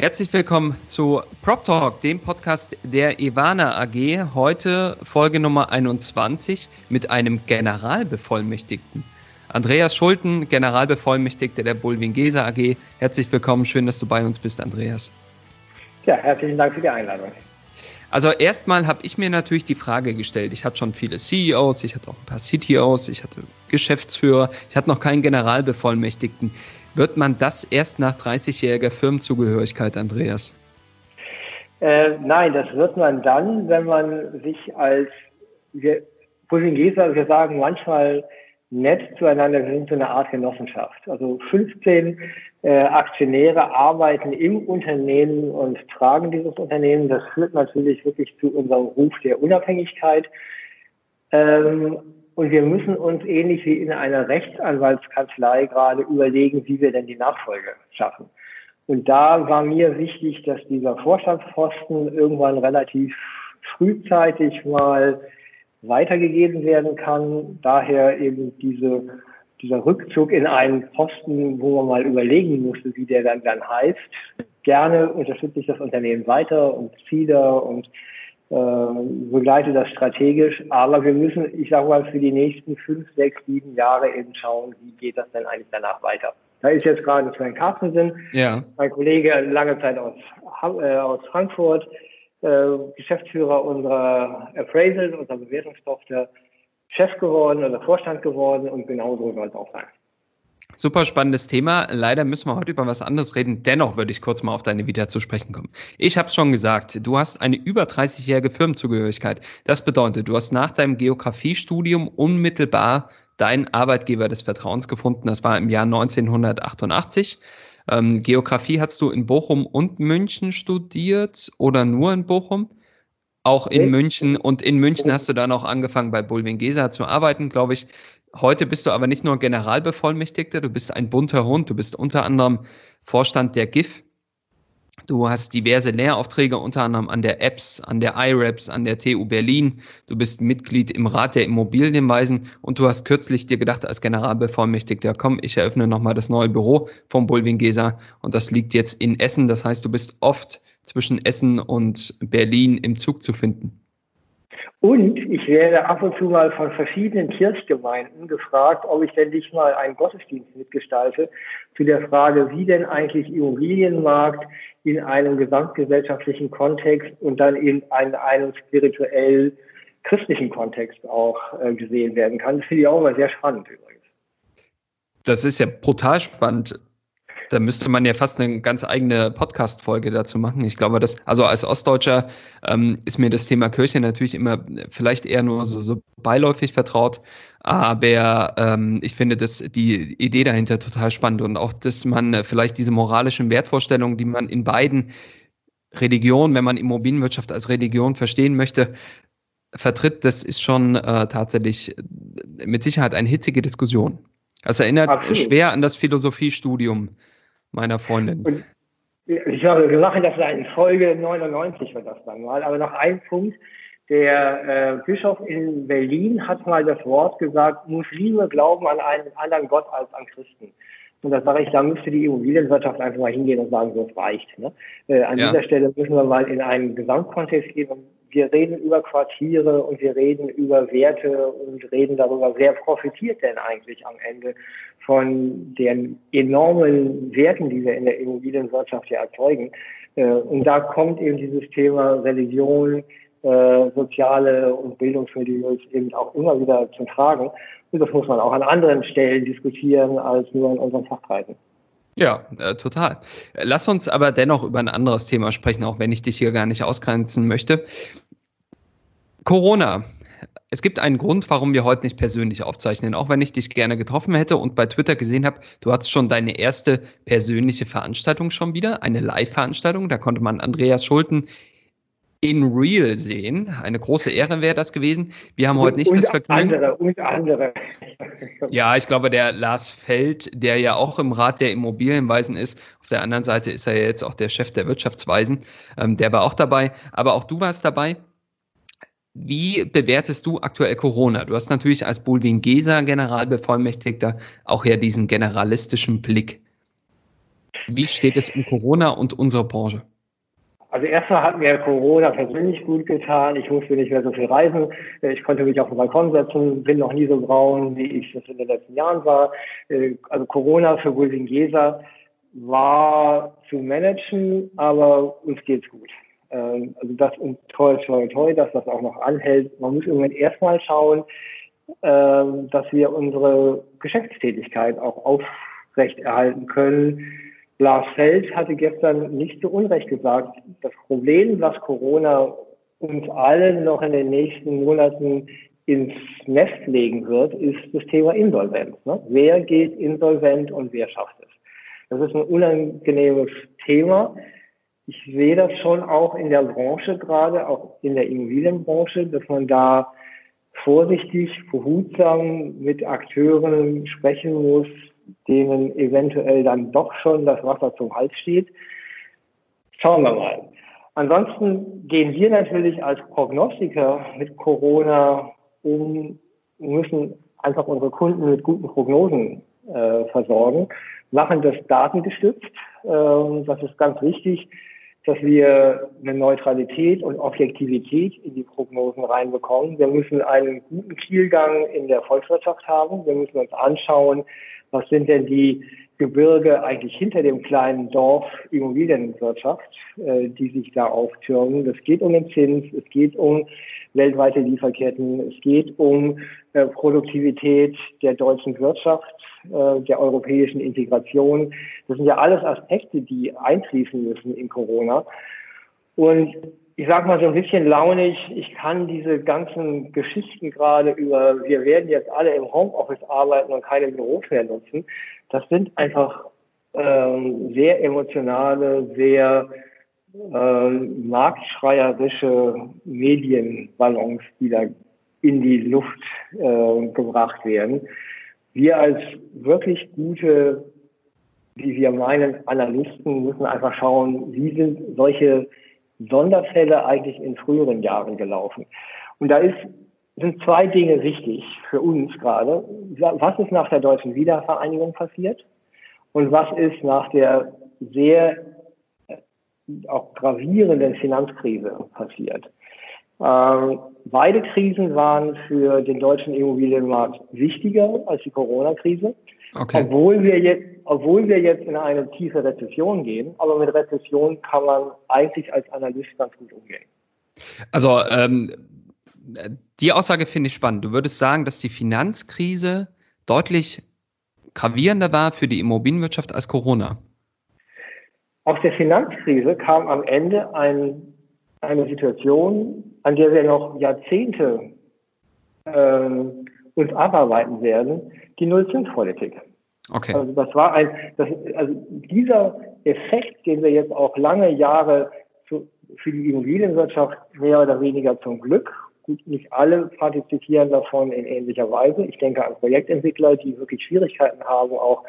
Herzlich willkommen zu Prop Talk, dem Podcast der Ivana AG. Heute Folge Nummer 21 mit einem Generalbevollmächtigten. Andreas Schulten, Generalbevollmächtigter der Bulwingesa AG. Herzlich willkommen, schön, dass du bei uns bist, Andreas. Ja, herzlichen Dank für die Einladung. Also erstmal habe ich mir natürlich die Frage gestellt, ich hatte schon viele CEOs, ich hatte auch ein paar CTOs, ich hatte Geschäftsführer, ich hatte noch keinen Generalbevollmächtigten. Wird man das erst nach 30-jähriger Firmenzugehörigkeit, Andreas? Äh, nein, das wird man dann, wenn man sich als, wir, Bullingeser, wir sagen manchmal nett zueinander, wir sind so eine Art Genossenschaft. Also 15 äh, Aktionäre arbeiten im Unternehmen und tragen dieses Unternehmen. Das führt natürlich wirklich zu unserem Ruf der Unabhängigkeit. Ähm, und wir müssen uns ähnlich wie in einer Rechtsanwaltskanzlei gerade überlegen, wie wir denn die Nachfolge schaffen. Und da war mir wichtig, dass dieser Vorstandsposten irgendwann relativ frühzeitig mal weitergegeben werden kann. Daher eben diese, dieser Rückzug in einen Posten, wo man mal überlegen musste, wie der dann, dann heißt. Gerne unterstütze ich das Unternehmen weiter und ziehe und äh, begleite das strategisch. Aber wir müssen, ich sage mal, für die nächsten fünf, sechs, sieben Jahre eben schauen, wie geht das denn eigentlich danach weiter. Da ist jetzt gerade Sven Carstensen, ja. mein Kollege lange Zeit aus, äh, aus Frankfurt, äh, Geschäftsführer unserer Appraisal, unserer Bewertungstochter, Chef geworden oder Vorstand geworden und genauso soll es auch sein. Super spannendes Thema. Leider müssen wir heute über was anderes reden. Dennoch würde ich kurz mal auf deine Vita zu sprechen kommen. Ich habe es schon gesagt, du hast eine über 30-jährige Firmenzugehörigkeit. Das bedeutet, du hast nach deinem Geografiestudium unmittelbar deinen Arbeitgeber des Vertrauens gefunden. Das war im Jahr 1988. Ähm, Geografie hast du in Bochum und München studiert oder nur in Bochum? Auch in. München und in München hast du dann auch angefangen bei Bulwingesa zu arbeiten, glaube ich. Heute bist du aber nicht nur Generalbevollmächtigter, du bist ein bunter Hund. Du bist unter anderem Vorstand der GIF. Du hast diverse Lehraufträge, unter anderem an der EPS, an der IREPS, an der TU Berlin. Du bist Mitglied im Rat der Immobilienweisen und du hast kürzlich dir gedacht, als Generalbevollmächtigter, komm, ich eröffne nochmal das neue Büro vom Bulwingesa und das liegt jetzt in Essen. Das heißt, du bist oft zwischen Essen und Berlin im Zug zu finden. Und ich werde ab und zu mal von verschiedenen Kirchgemeinden gefragt, ob ich denn nicht mal einen Gottesdienst mitgestalte zu der Frage, wie denn eigentlich Immobilienmarkt in einem gesamtgesellschaftlichen Kontext und dann in einem, spirituell christlichen Kontext auch äh, gesehen werden kann. Das finde ich auch immer sehr spannend übrigens. Das ist ja brutal spannend. Da müsste man ja fast eine ganz eigene Podcast-Folge dazu machen. Ich glaube, dass, also als Ostdeutscher ähm, ist mir das Thema Kirche natürlich immer vielleicht eher nur so, so beiläufig vertraut. Aber ähm, ich finde das, die Idee dahinter total spannend und auch, dass man vielleicht diese moralischen Wertvorstellungen, die man in beiden Religionen, wenn man Immobilienwirtschaft als Religion verstehen möchte, vertritt, das ist schon äh, tatsächlich mit Sicherheit eine hitzige Diskussion. Das erinnert Absolut. schwer an das Philosophiestudium meiner Freundin. Und ich glaube, wir machen das in Folge 99 wird das dann mal. Aber noch ein Punkt. Der äh, Bischof in Berlin hat mal das Wort gesagt, Muslime glauben an einen anderen Gott als an Christen. Und da sage ich, da müsste die Immobilienwirtschaft einfach mal hingehen und sagen, so es reicht. Ne? Äh, an ja. dieser Stelle müssen wir mal in einen Gesamtkontext gehen und wir reden über Quartiere und wir reden über Werte und reden darüber, wer profitiert denn eigentlich am Ende von den enormen Werten, die wir in der Immobilienwirtschaft ja erzeugen. Äh, und da kommt eben dieses Thema Religion, äh, soziale und Bildungsmilieus eben auch immer wieder zum Tragen. Und das muss man auch an anderen Stellen diskutieren als nur in unseren Fachkreisen. Ja, äh, total. Lass uns aber dennoch über ein anderes Thema sprechen, auch wenn ich dich hier gar nicht ausgrenzen möchte. Corona. es gibt einen Grund, warum wir heute nicht persönlich aufzeichnen, auch wenn ich dich gerne getroffen hätte und bei Twitter gesehen habe, du hattest schon deine erste persönliche Veranstaltung schon wieder, eine Live-Veranstaltung. Da konnte man Andreas Schulten in real sehen. Eine große Ehre wäre das gewesen. Wir haben heute nicht und das Vergnügen. Andere, und andere. Ja, ich glaube, der Lars Feld, der ja auch im Rat der Immobilienweisen ist, auf der anderen Seite ist er ja jetzt auch der Chef der Wirtschaftsweisen, ähm, der war auch dabei. Aber auch du warst dabei. Wie bewertest du aktuell Corona? Du hast natürlich als Bulwin Geser Generalbevollmächtigter auch ja diesen generalistischen Blick. Wie steht es um Corona und unsere Branche? Also erstmal hat mir Corona persönlich gut getan. Ich musste nicht mehr so viel reisen. Ich konnte mich auf den Balkon setzen, bin noch nie so braun, wie ich das in den letzten Jahren war. Also Corona für Bulwin Geser war zu managen, aber uns geht's gut. Ähm, also das und toll, toll, toll, dass das auch noch anhält. Man muss irgendwann erstmal schauen, ähm, dass wir unsere Geschäftstätigkeit auch aufrechterhalten können. Lars Feld hatte gestern nicht zu Unrecht gesagt, das Problem, was Corona uns allen noch in den nächsten Monaten ins Nest legen wird, ist das Thema Insolvenz. Ne? Wer geht insolvent und wer schafft es? Das ist ein unangenehmes Thema ich sehe das schon auch in der Branche gerade, auch in der Immobilienbranche, dass man da vorsichtig, behutsam mit Akteuren sprechen muss, denen eventuell dann doch schon das Wasser zum Hals steht. Schauen wir mal. Ansonsten gehen wir natürlich als Prognostiker mit Corona um, müssen einfach unsere Kunden mit guten Prognosen äh, versorgen, machen das datengestützt. Ähm, das ist ganz wichtig dass wir eine Neutralität und Objektivität in die Prognosen reinbekommen. Wir müssen einen guten Kielgang in der Volkswirtschaft haben. Wir müssen uns anschauen, was sind denn die Gebirge eigentlich hinter dem kleinen Dorf Immobilienwirtschaft, äh, die sich da auftürmen. Es geht um den Zins, es geht um weltweite Lieferketten, es geht um äh, Produktivität der deutschen Wirtschaft, äh, der europäischen Integration. Das sind ja alles Aspekte, die einfließen müssen in Corona. Und ich sage mal so ein bisschen launig, ich kann diese ganzen Geschichten gerade über, wir werden jetzt alle im Homeoffice arbeiten und keine Büros mehr nutzen, das sind einfach ähm, sehr emotionale, sehr ähm, marktschreierische Medienballons, die da in die Luft äh, gebracht werden. Wir als wirklich gute, wie wir meinen, Analysten müssen einfach schauen, wie sind solche Sonderfälle eigentlich in früheren Jahren gelaufen. Und da ist, sind zwei Dinge wichtig für uns gerade. Was ist nach der deutschen Wiedervereinigung passiert? Und was ist nach der sehr äh, auch gravierenden Finanzkrise passiert? Ähm, beide Krisen waren für den deutschen Immobilienmarkt wichtiger als die Corona-Krise. Okay. Obwohl wir jetzt, obwohl wir jetzt in eine tiefe Rezession gehen, aber mit Rezession kann man eigentlich als Analyst ganz gut umgehen. Also ähm, die Aussage finde ich spannend. Du würdest sagen, dass die Finanzkrise deutlich gravierender war für die Immobilienwirtschaft als Corona. Aus der Finanzkrise kam am Ende ein, eine Situation, an der wir noch Jahrzehnte ähm, uns abarbeiten werden, die Nullzinspolitik. Okay. Also das war ein, das, also dieser Effekt, den wir jetzt auch lange Jahre zu, für die Immobilienwirtschaft mehr oder weniger zum Glück, gut, nicht alle partizipieren davon in ähnlicher Weise. Ich denke an Projektentwickler, die wirklich Schwierigkeiten haben, auch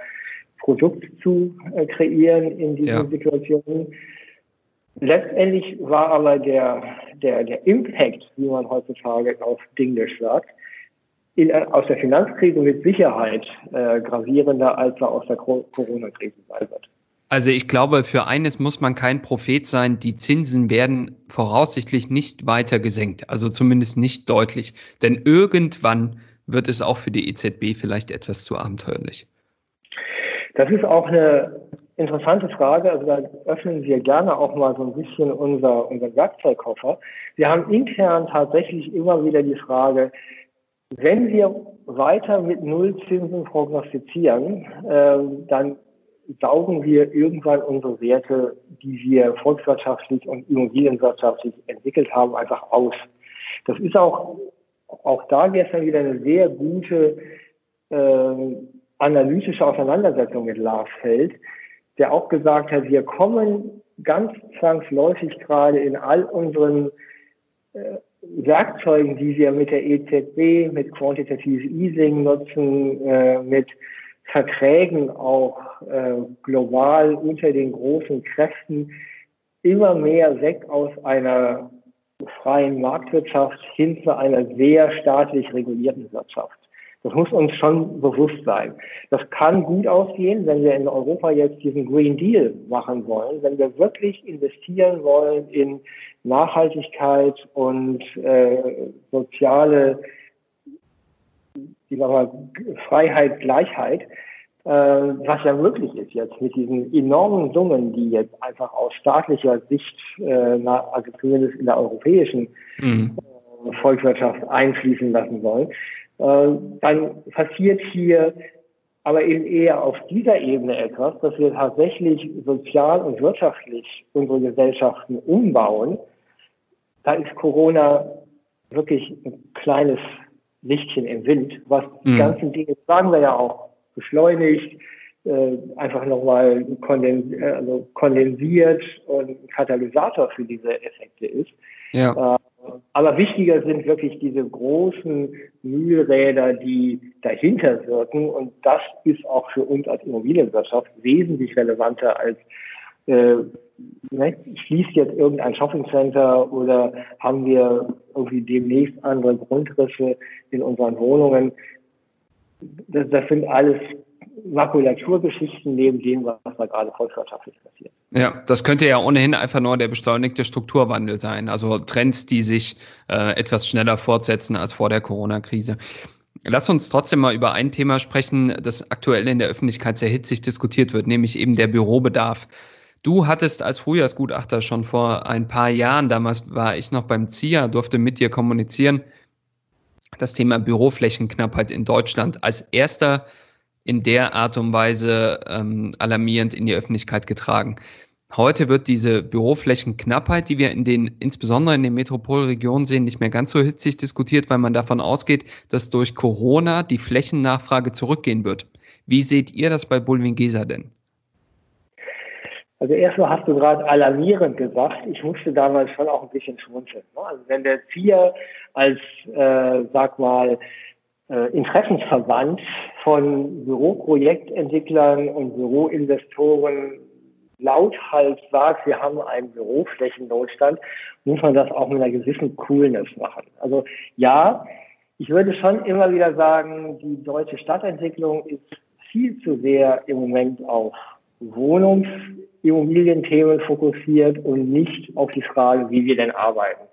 Produkt zu äh, kreieren in diesen ja. Situationen. Letztendlich war aber der, der, der Impact, wie man heutzutage auf Englisch sagt, in, aus der Finanzkrise mit Sicherheit äh, gravierender, als er aus der Corona-Krise sein wird. Also ich glaube, für eines muss man kein Prophet sein, die Zinsen werden voraussichtlich nicht weiter gesenkt, also zumindest nicht deutlich. Denn irgendwann wird es auch für die EZB vielleicht etwas zu abenteuerlich. Das ist auch eine interessante Frage. Also da öffnen wir gerne auch mal so ein bisschen unser, unser Werkzeugkoffer. Wir haben intern tatsächlich immer wieder die Frage, wenn wir weiter mit Nullzinsen prognostizieren, äh, dann saugen wir irgendwann unsere Werte, die wir volkswirtschaftlich und immobilienwirtschaftlich entwickelt haben, einfach aus. Das ist auch auch da gestern wieder eine sehr gute äh, analytische Auseinandersetzung mit Lars Feld, der auch gesagt hat, wir kommen ganz zwangsläufig gerade in all unseren äh, Werkzeugen, die wir mit der EZB, mit Quantitative Easing nutzen, äh, mit Verträgen auch äh, global unter den großen Kräften, immer mehr weg aus einer freien Marktwirtschaft hin zu einer sehr staatlich regulierten Wirtschaft. Das muss uns schon bewusst sein. Das kann gut ausgehen, wenn wir in Europa jetzt diesen Green Deal machen wollen, wenn wir wirklich investieren wollen in Nachhaltigkeit und äh, soziale ich sag mal, Freiheit, Gleichheit, äh, was ja möglich ist jetzt mit diesen enormen Summen, die jetzt einfach aus staatlicher Sicht, äh, na, also zumindest in der europäischen mhm. äh, Volkswirtschaft einfließen lassen sollen, dann passiert hier aber eben eher auf dieser Ebene etwas, dass wir tatsächlich sozial und wirtschaftlich unsere Gesellschaften umbauen. Da ist Corona wirklich ein kleines Lichtchen im Wind, was die mhm. ganzen Dinge, sagen wir ja auch, beschleunigt, äh, einfach nochmal kondens äh, also kondensiert und Katalysator für diese Effekte ist. Ja. Äh, aber wichtiger sind wirklich diese großen Mühlräder, die dahinter wirken. Und das ist auch für uns als Immobilienwirtschaft wesentlich relevanter als äh, ne, schließt jetzt irgendein Shoppingcenter oder haben wir irgendwie demnächst andere Grundrisse in unseren Wohnungen. Das, das sind alles Makulaturgeschichten neben dem, was da gerade volkswirtschaftlich passiert. Ja, das könnte ja ohnehin einfach nur der beschleunigte Strukturwandel sein. Also Trends, die sich äh, etwas schneller fortsetzen als vor der Corona-Krise. Lass uns trotzdem mal über ein Thema sprechen, das aktuell in der Öffentlichkeit sehr hitzig diskutiert wird, nämlich eben der Bürobedarf. Du hattest als Frühjahrsgutachter schon vor ein paar Jahren, damals war ich noch beim ZIA, durfte mit dir kommunizieren, das Thema Büroflächenknappheit in Deutschland als erster in der Art und Weise ähm, alarmierend in die Öffentlichkeit getragen. Heute wird diese Büroflächenknappheit, die wir in den, insbesondere in den Metropolregionen sehen, nicht mehr ganz so hitzig diskutiert, weil man davon ausgeht, dass durch Corona die Flächennachfrage zurückgehen wird. Wie seht ihr das bei Bulwingesa denn? Also erstmal hast du gerade alarmierend gesagt. Ich musste damals schon auch ein bisschen schmunzeln. Ne? Also wenn der ZIA als, äh, sag mal, äh, Interessensverband von Büroprojektentwicklern und Büroinvestoren lauthals sagt, wir haben einen Büroflächennotstand, muss man das auch mit einer gewissen Coolness machen. Also ja, ich würde schon immer wieder sagen, die deutsche Stadtentwicklung ist viel zu sehr im Moment auf Wohnungs Immobilienthemen fokussiert und nicht auf die Frage, wie wir denn arbeiten.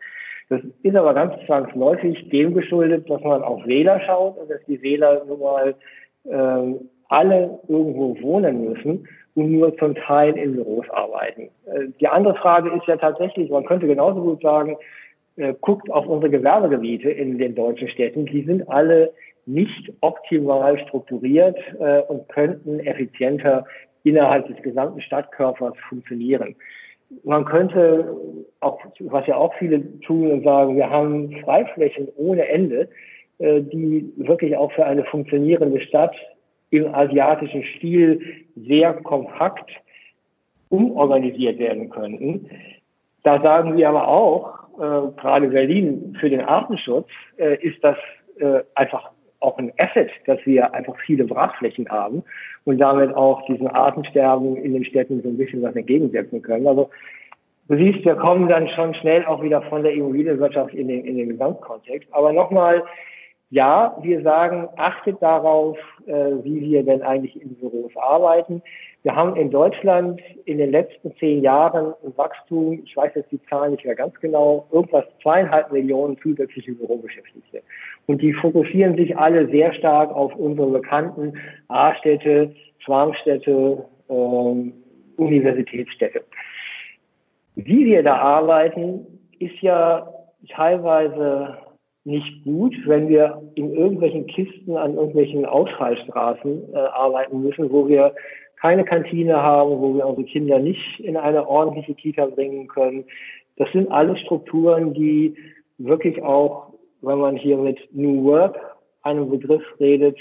Das ist aber ganz zwangsläufig dem geschuldet, dass man auf Wähler schaut und dass die Wähler nun mal äh, alle irgendwo wohnen müssen und nur zum Teil in Büros arbeiten. Äh, die andere Frage ist ja tatsächlich, man könnte genauso gut sagen, äh, guckt auf unsere Gewerbegebiete in den deutschen Städten, die sind alle nicht optimal strukturiert äh, und könnten effizienter innerhalb des gesamten Stadtkörpers funktionieren. Man könnte auch, was ja auch viele tun und sagen, wir haben Freiflächen ohne Ende, äh, die wirklich auch für eine funktionierende Stadt im asiatischen Stil sehr kompakt umorganisiert werden könnten. Da sagen wir aber auch, äh, gerade Berlin für den Artenschutz äh, ist das einfach auch ein Asset, dass wir einfach viele Brachflächen haben und damit auch diesen Artensterben in den Städten so ein bisschen was entgegensetzen können. Also du siehst, wir kommen dann schon schnell auch wieder von der Immobilienwirtschaft in den, in den Gesamtkontext. Aber nochmal, ja, wir sagen, achtet darauf, äh, wie wir denn eigentlich in Büros arbeiten. Wir haben in Deutschland in den letzten zehn Jahren ein Wachstum, ich weiß jetzt die Zahlen nicht mehr ganz genau, irgendwas zweieinhalb Millionen zusätzliche Bürobeschäftigte. Und die fokussieren sich alle sehr stark auf unsere bekannten A-Städte, Schwarmstädte, ähm, Universitätsstädte. Wie wir da arbeiten, ist ja teilweise nicht gut, wenn wir in irgendwelchen Kisten an irgendwelchen Ausfallstraßen äh, arbeiten müssen, wo wir keine Kantine haben, wo wir unsere Kinder nicht in eine ordentliche Kita bringen können. Das sind alles Strukturen, die wirklich auch wenn man hier mit New Work einem Begriff redet,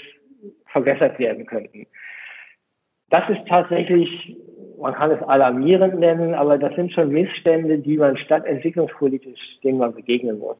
verbessert werden könnten. Das ist tatsächlich, man kann es alarmierend nennen, aber das sind schon Missstände, die man stadtentwicklungspolitisch, denen man begegnen muss.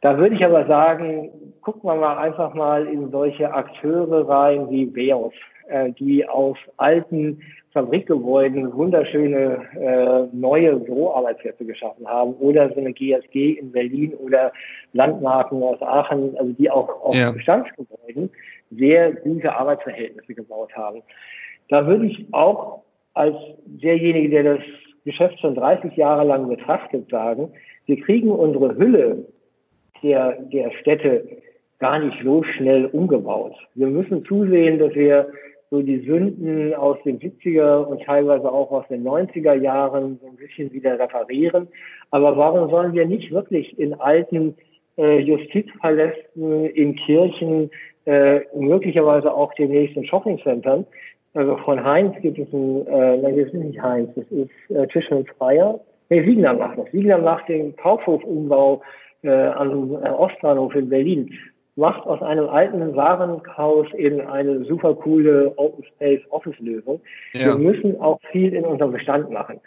Da würde ich aber sagen, gucken wir mal einfach mal in solche Akteure rein wie Beos, äh, die aus alten Fabrikgebäuden wunderschöne äh, neue Büroarbeitsplätze geschaffen haben oder so eine GSG in Berlin oder Landmarken aus Aachen, also die auch auf ja. Bestandsgebäuden sehr gute Arbeitsverhältnisse gebaut haben. Da würde ich auch als derjenige, der das Geschäft schon 30 Jahre lang betrachtet, sagen, wir kriegen unsere Hülle der, der Städte gar nicht so schnell umgebaut. Wir müssen zusehen, dass wir so die Sünden aus den 70er und teilweise auch aus den 90er Jahren so ein bisschen wieder reparieren. Aber warum sollen wir nicht wirklich in alten äh, Justizpalästen, in Kirchen, äh, möglicherweise auch demnächst in Shoppingcentern, also von Heinz gibt es ein, äh, nein, das ist nicht Heinz, das ist äh, Tisch und Freier. Nee, Siegner macht das. Siegner macht den Kaufhofumbau äh, am äh, Ostbahnhof in Berlin macht aus einem alten Warenhaus in eine super coole Open Space Office Lösung. Ja. Wir müssen auch viel in unserem Bestand machen.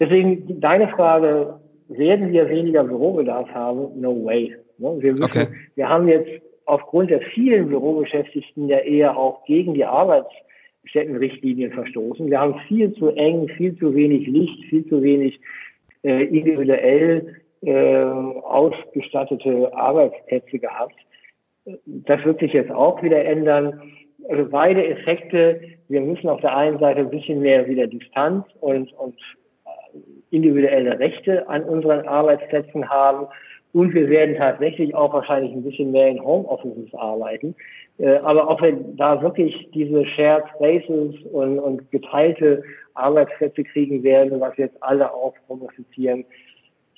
Deswegen deine Frage, werden wir weniger Bürobedarf haben? No way. Ne? Wir, müssen, okay. wir haben jetzt aufgrund der vielen Bürobeschäftigten ja eher auch gegen die Arbeitsstättenrichtlinien verstoßen. Wir haben viel zu eng, viel zu wenig Licht, viel zu wenig äh, individuell äh, ausgestattete Arbeitsplätze gehabt. Das wird sich jetzt auch wieder ändern. Also beide Effekte. Wir müssen auf der einen Seite ein bisschen mehr wieder Distanz und, und äh, individuelle Rechte an unseren Arbeitsplätzen haben. Und wir werden tatsächlich auch wahrscheinlich ein bisschen mehr in Homeoffices arbeiten. Äh, aber ob wir da wirklich diese Shared Spaces und, und geteilte Arbeitsplätze kriegen werden, was jetzt alle auch prognostizieren,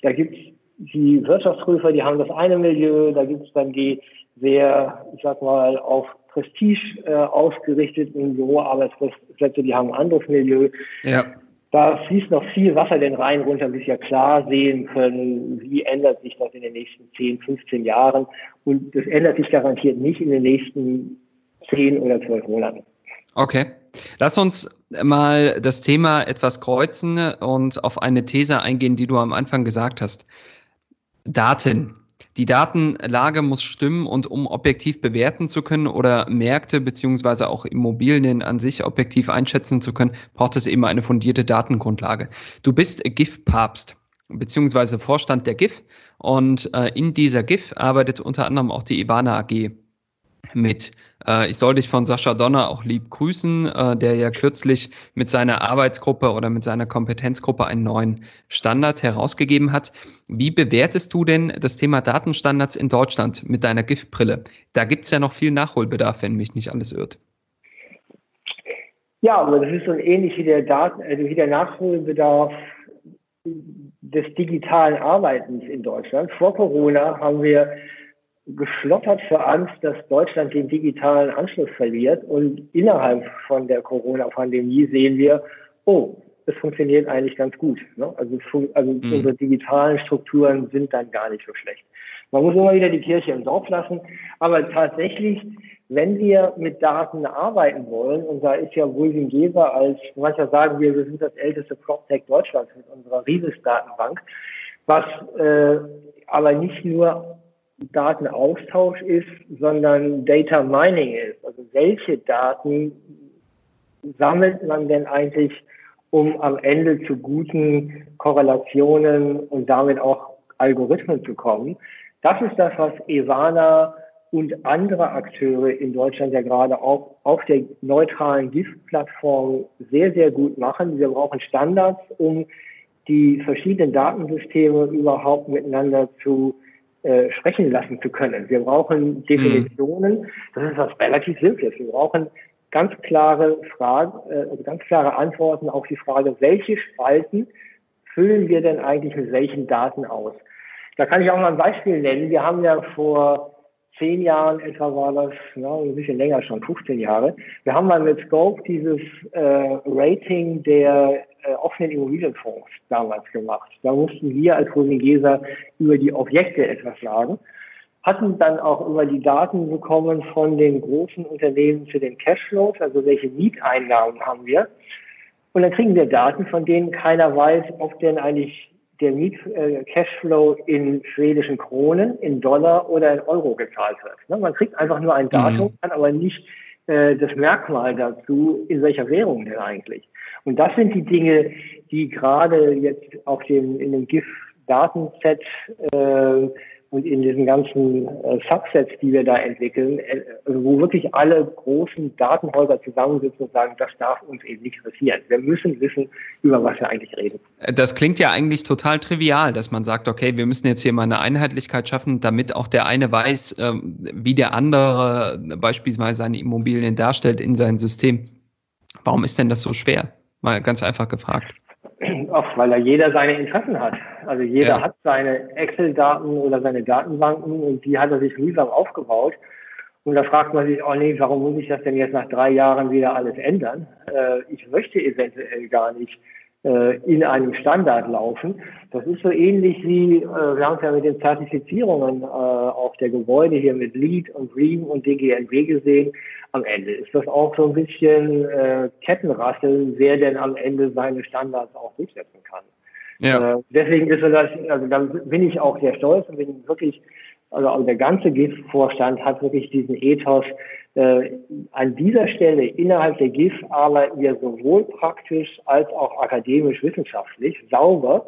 da gibt's die Wirtschaftsprüfer, die haben das eine Milieu, da gibt's dann die sehr, ich sag mal, auf Prestige äh, ausgerichteten Büroarbeitsplätze, die haben ein anderes Milieu. Ja. Da fließt noch viel Wasser den Rhein runter, bis wir klar sehen können, wie ändert sich das in den nächsten 10, 15 Jahren. Und das ändert sich garantiert nicht in den nächsten 10 oder 12 Monaten. Okay. Lass uns mal das Thema etwas kreuzen und auf eine These eingehen, die du am Anfang gesagt hast. Daten. Die Datenlage muss stimmen und um objektiv bewerten zu können oder Märkte beziehungsweise auch Immobilien an sich objektiv einschätzen zu können, braucht es eben eine fundierte Datengrundlage. Du bist GIF-Papst beziehungsweise Vorstand der GIF und äh, in dieser GIF arbeitet unter anderem auch die Ivana AG mit. Äh, ich soll dich von Sascha Donner auch lieb grüßen, äh, der ja kürzlich mit seiner Arbeitsgruppe oder mit seiner Kompetenzgruppe einen neuen Standard herausgegeben hat. Wie bewertest du denn das Thema Datenstandards in Deutschland mit deiner Giftbrille? Da gibt es ja noch viel Nachholbedarf, wenn mich nicht alles irrt. Ja, aber das ist so ähnlich wie der Daten, also wie der Nachholbedarf des digitalen Arbeitens in Deutschland. Vor Corona haben wir geschlottert vor Angst, dass Deutschland den digitalen Anschluss verliert. Und innerhalb von der Corona-Pandemie sehen wir, oh, es funktioniert eigentlich ganz gut. Ne? Also, also mhm. unsere digitalen Strukturen sind dann gar nicht so schlecht. Man muss immer wieder die Kirche im Dorf lassen. Aber tatsächlich, wenn wir mit Daten arbeiten wollen, und da ist ja William Geber als, mancher sagen wir, wir sind das älteste PropTech Deutschlands mit unserer Rieses-Datenbank, was äh, aber nicht nur Datenaustausch ist, sondern Data Mining ist. Also welche Daten sammelt man denn eigentlich, um am Ende zu guten Korrelationen und damit auch Algorithmen zu kommen? Das ist das, was Evana und andere Akteure in Deutschland ja gerade auch auf der neutralen GIF-Plattform sehr, sehr gut machen. Wir brauchen Standards, um die verschiedenen Datensysteme überhaupt miteinander zu äh, sprechen lassen zu können. Wir brauchen Definitionen. Mhm. Das ist was relativ Simples. Wir brauchen ganz klare Fragen, äh, also ganz klare Antworten auf die Frage, welche Spalten füllen wir denn eigentlich mit welchen Daten aus? Da kann ich auch mal ein Beispiel nennen. Wir haben ja vor zehn Jahren etwa war das, ja, ein bisschen länger schon, 15 Jahre. Wir haben mal mit Scope dieses äh, Rating der äh, offenen Immobilienfonds damals gemacht. Da mussten wir als Rosingeser über die Objekte etwas sagen. hatten dann auch immer die Daten bekommen von den großen Unternehmen für den Cashflows, also welche Mieteinnahmen haben wir. Und dann kriegen wir Daten, von denen keiner weiß, ob denn eigentlich der Miet-Cashflow äh, in schwedischen Kronen, in Dollar oder in Euro gezahlt wird. Ne? Man kriegt einfach nur ein Datum, mhm. kann aber nicht äh, das Merkmal dazu, in welcher Währung denn eigentlich. Und das sind die Dinge, die gerade jetzt auf dem, in dem GIF-Datenset äh, und in diesen ganzen äh, Subsets, die wir da entwickeln, äh, wo wirklich alle großen Datenhäuser zusammensitzen und sagen, das darf uns eben nicht passieren. Wir müssen wissen, über was wir eigentlich reden. Das klingt ja eigentlich total trivial, dass man sagt, okay, wir müssen jetzt hier mal eine Einheitlichkeit schaffen, damit auch der eine weiß, äh, wie der andere beispielsweise seine Immobilien darstellt in seinem System. Warum ist denn das so schwer? Mal ganz einfach gefragt. Ach, weil da jeder seine Interessen hat. Also jeder ja. hat seine Excel-Daten oder seine Datenbanken und die hat er sich mühsam aufgebaut. Und da fragt man sich, oh nee, warum muss ich das denn jetzt nach drei Jahren wieder alles ändern? Äh, ich möchte eventuell gar nicht in einem Standard laufen. Das ist so ähnlich wie, äh, wir haben es ja mit den Zertifizierungen äh, auf der Gebäude hier mit LEED und REAM und DGNB gesehen. Am Ende ist das auch so ein bisschen äh, Kettenrasseln, wer denn am Ende seine Standards auch durchsetzen kann. Ja. Äh, deswegen ist das, also da bin ich auch sehr stolz und bin wirklich, also der ganze GIF-Vorstand hat wirklich diesen Ethos, äh, an dieser Stelle innerhalb der GIF arbeiten wir sowohl praktisch als auch akademisch wissenschaftlich sauber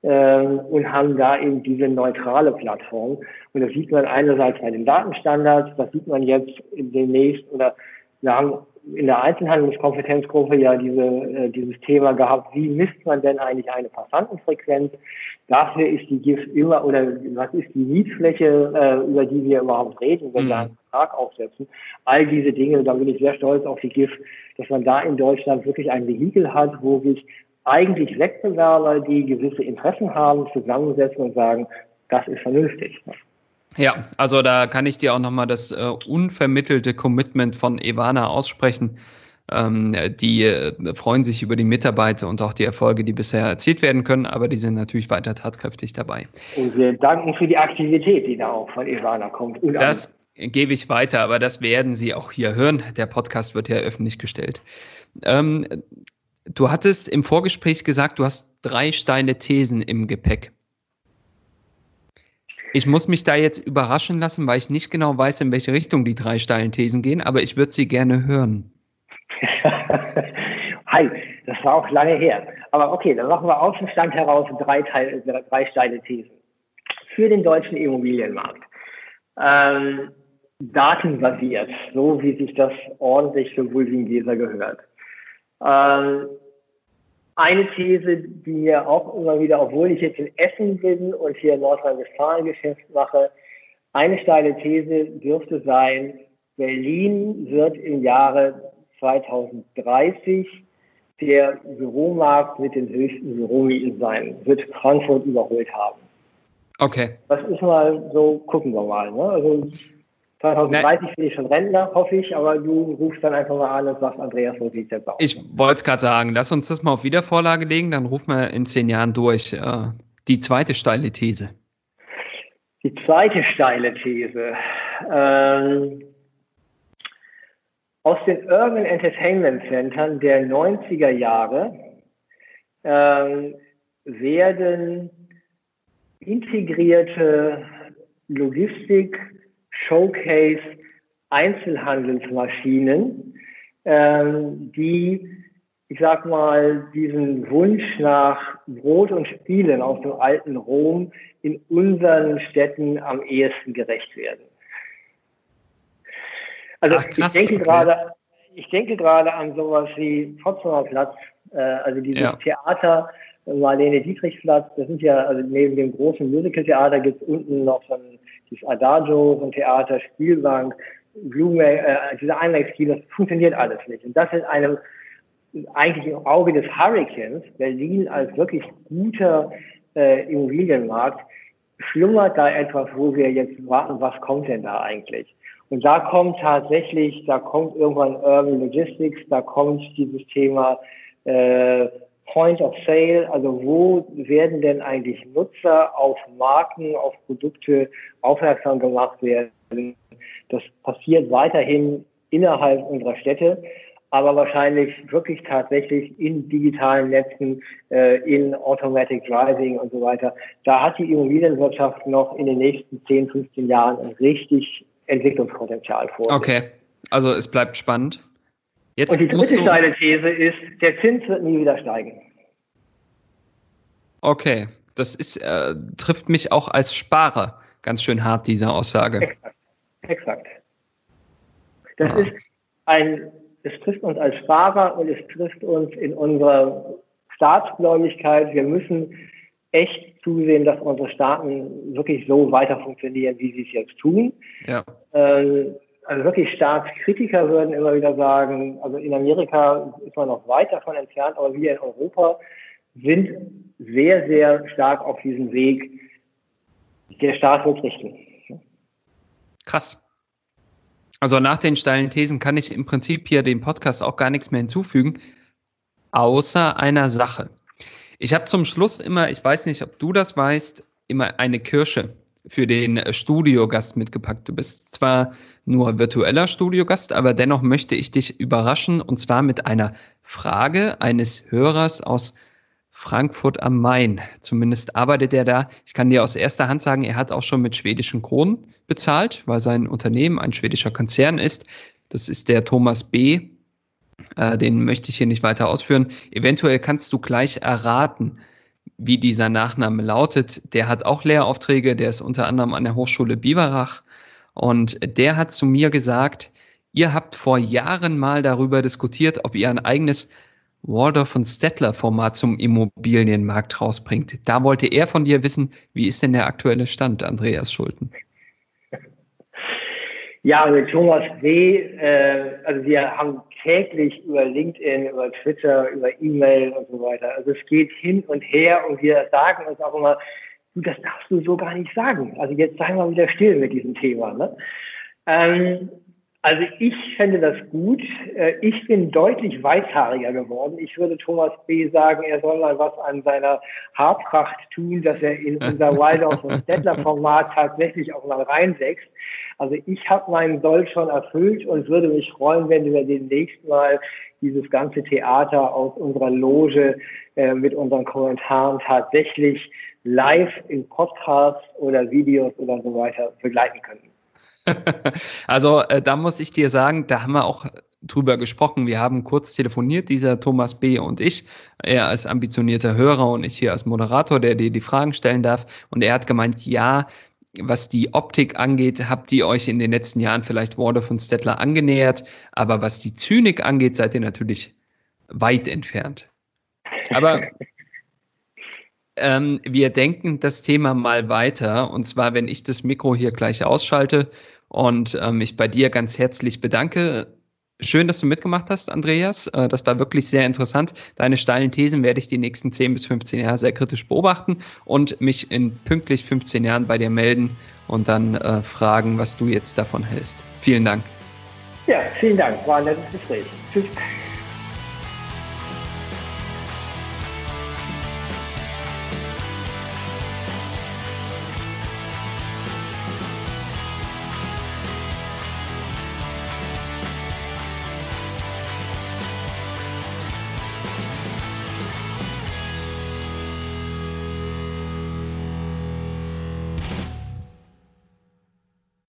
äh, und haben da eben diese neutrale Plattform. Und das sieht man einerseits bei den Datenstandards, das sieht man jetzt demnächst oder haben in der Einzelhandelskompetenzgruppe ja diese, äh, dieses Thema gehabt, wie misst man denn eigentlich eine Passantenfrequenz? Dafür ist die GIF immer, oder was ist die Mietfläche, äh, über die wir überhaupt reden, wenn mhm. wir einen Vertrag aufsetzen? All diese Dinge, da bin ich sehr stolz auf die GIF, dass man da in Deutschland wirklich ein Vehikel hat, wo sich eigentlich Wettbewerber, die gewisse Interessen haben, zusammensetzen und sagen, das ist vernünftig. Ja, also da kann ich dir auch nochmal das äh, unvermittelte Commitment von Ivana aussprechen. Ähm, die äh, freuen sich über die Mitarbeiter und auch die Erfolge, die bisher erzielt werden können, aber die sind natürlich weiter tatkräftig dabei. Und wir danken für die Aktivität, die da auch von Ivana kommt. Und das gebe ich weiter, aber das werden Sie auch hier hören. Der Podcast wird ja öffentlich gestellt. Ähm, du hattest im Vorgespräch gesagt, du hast drei steile Thesen im Gepäck. Ich muss mich da jetzt überraschen lassen, weil ich nicht genau weiß, in welche Richtung die drei steilen Thesen gehen, aber ich würde sie gerne hören. Hi, das war auch lange her. Aber okay, dann machen wir aus dem Stand heraus drei, Teil, drei steile Thesen. Für den deutschen Immobilienmarkt. Ähm, datenbasiert, so wie sich das ordentlich für Bulwingleser gehört. Ähm, eine These, die mir auch immer wieder, obwohl ich jetzt in Essen bin und hier in Nordrhein-Westfalen Geschäft mache, eine steile These dürfte sein, Berlin wird im Jahre 2030 der Büromarkt mit den höchsten Büromieten sein, wird Frankfurt überholt haben. Okay. Das ist mal so, gucken wir mal. Ne? Also 2030 bin ich schon Rentner, hoffe ich, aber du rufst dann einfach mal an und sagst, Andreas, wo sieht jetzt aus? Ich wollte es gerade sagen, lass uns das mal auf Wiedervorlage legen, dann rufen wir in zehn Jahren durch. Äh, die zweite steile These. Die zweite steile These. Ähm, aus den Urban Entertainment Centern der 90er Jahre ähm, werden integrierte Logistik Showcase Einzelhandelsmaschinen, ähm, die, ich sag mal, diesen Wunsch nach Brot und Spielen aus dem alten Rom in unseren Städten am ehesten gerecht werden. Also Ach, krass, ich denke okay. gerade, ich denke gerade an sowas wie Potsdamer Platz, äh, also dieses ja. Theater, Marlene Dietrichplatz, das sind ja, also neben dem großen Musical-Theater gibt es unten noch so ein dieses Adagio, so Theater, Spielbank, Blume, äh, dieser Einleitskino, das funktioniert alles nicht. Und das in einem eigentlich im Auge des Hurricanes, Berlin als wirklich guter äh, Immobilienmarkt, schlummert da etwas, wo wir jetzt warten, was kommt denn da eigentlich? Und da kommt tatsächlich, da kommt irgendwann Urban Logistics, da kommt dieses Thema äh, Point of Sale, also wo werden denn eigentlich Nutzer auf Marken, auf Produkte aufmerksam gemacht werden. Das passiert weiterhin innerhalb unserer Städte, aber wahrscheinlich wirklich tatsächlich in digitalen Netzen, äh, in Automatic Driving und so weiter. Da hat die Immobilienwirtschaft noch in den nächsten 10, 15 Jahren ein richtig Entwicklungspotenzial vor. Okay, also es bleibt spannend. Jetzt und die dritte steile These ist, der Zins wird nie wieder steigen. Okay, das ist, äh, trifft mich auch als Sparer ganz schön hart, diese Aussage. Exakt. Exakt. Das ah. ist ein, es trifft uns als Sparer und es trifft uns in unserer Staatsgläubigkeit. Wir müssen echt zusehen, dass unsere Staaten wirklich so weiter funktionieren, wie sie es jetzt tun. Ja. Ähm, also wirklich Staatskritiker würden immer wieder sagen, also in Amerika ist man noch weit davon entfernt, aber wir in Europa sind sehr, sehr stark auf diesem Weg. Der Staat wird richten. Krass. Also nach den steilen Thesen kann ich im Prinzip hier dem Podcast auch gar nichts mehr hinzufügen, außer einer Sache. Ich habe zum Schluss immer, ich weiß nicht, ob du das weißt, immer eine Kirsche für den Studiogast mitgepackt. Du bist zwar nur virtueller Studiogast, aber dennoch möchte ich dich überraschen und zwar mit einer Frage eines Hörers aus Frankfurt am Main. Zumindest arbeitet er da. Ich kann dir aus erster Hand sagen, er hat auch schon mit schwedischen Kronen bezahlt, weil sein Unternehmen ein schwedischer Konzern ist. Das ist der Thomas B. Äh, den möchte ich hier nicht weiter ausführen. Eventuell kannst du gleich erraten, wie dieser Nachname lautet. Der hat auch Lehraufträge, der ist unter anderem an der Hochschule Biberach und der hat zu mir gesagt, ihr habt vor Jahren mal darüber diskutiert, ob ihr ein eigenes Waldorf und Stettler Format zum Immobilienmarkt rausbringt. Da wollte er von dir wissen, wie ist denn der aktuelle Stand, Andreas Schulten? Ja, mit Thomas W., äh, also wir haben täglich über LinkedIn, über Twitter, über E-Mail und so weiter. Also es geht hin und her und wir sagen uns auch immer, du, das darfst du so gar nicht sagen. Also jetzt sei mal wieder still mit diesem Thema. Ne? Ähm, also ich fände das gut. Äh, ich bin deutlich weißhaariger geworden. Ich würde Thomas B. sagen, er soll mal was an seiner Haarpracht tun, dass er in unser Waldorf und Stettler Format tatsächlich auch mal reinwächst. Also ich habe meinen Soll schon erfüllt und würde mich freuen, wenn wir demnächst mal dieses ganze Theater aus unserer Loge äh, mit unseren Kommentaren tatsächlich live in Podcasts oder Videos oder so weiter begleiten könnten. also äh, da muss ich dir sagen, da haben wir auch drüber gesprochen. Wir haben kurz telefoniert, dieser Thomas B. und ich, er als ambitionierter Hörer und ich hier als Moderator, der dir die Fragen stellen darf. Und er hat gemeint, ja, was die Optik angeht, habt ihr euch in den letzten Jahren vielleicht Waldorf und Stettler angenähert, aber was die Zynik angeht, seid ihr natürlich weit entfernt. Aber ähm, wir denken das Thema mal weiter. Und zwar, wenn ich das Mikro hier gleich ausschalte und ähm, mich bei dir ganz herzlich bedanke. Schön, dass du mitgemacht hast, Andreas. Äh, das war wirklich sehr interessant. Deine steilen Thesen werde ich die nächsten 10 bis 15 Jahre sehr kritisch beobachten und mich in pünktlich 15 Jahren bei dir melden und dann äh, fragen, was du jetzt davon hältst. Vielen Dank. Ja, vielen Dank. War ein nettes Gespräch. Tschüss.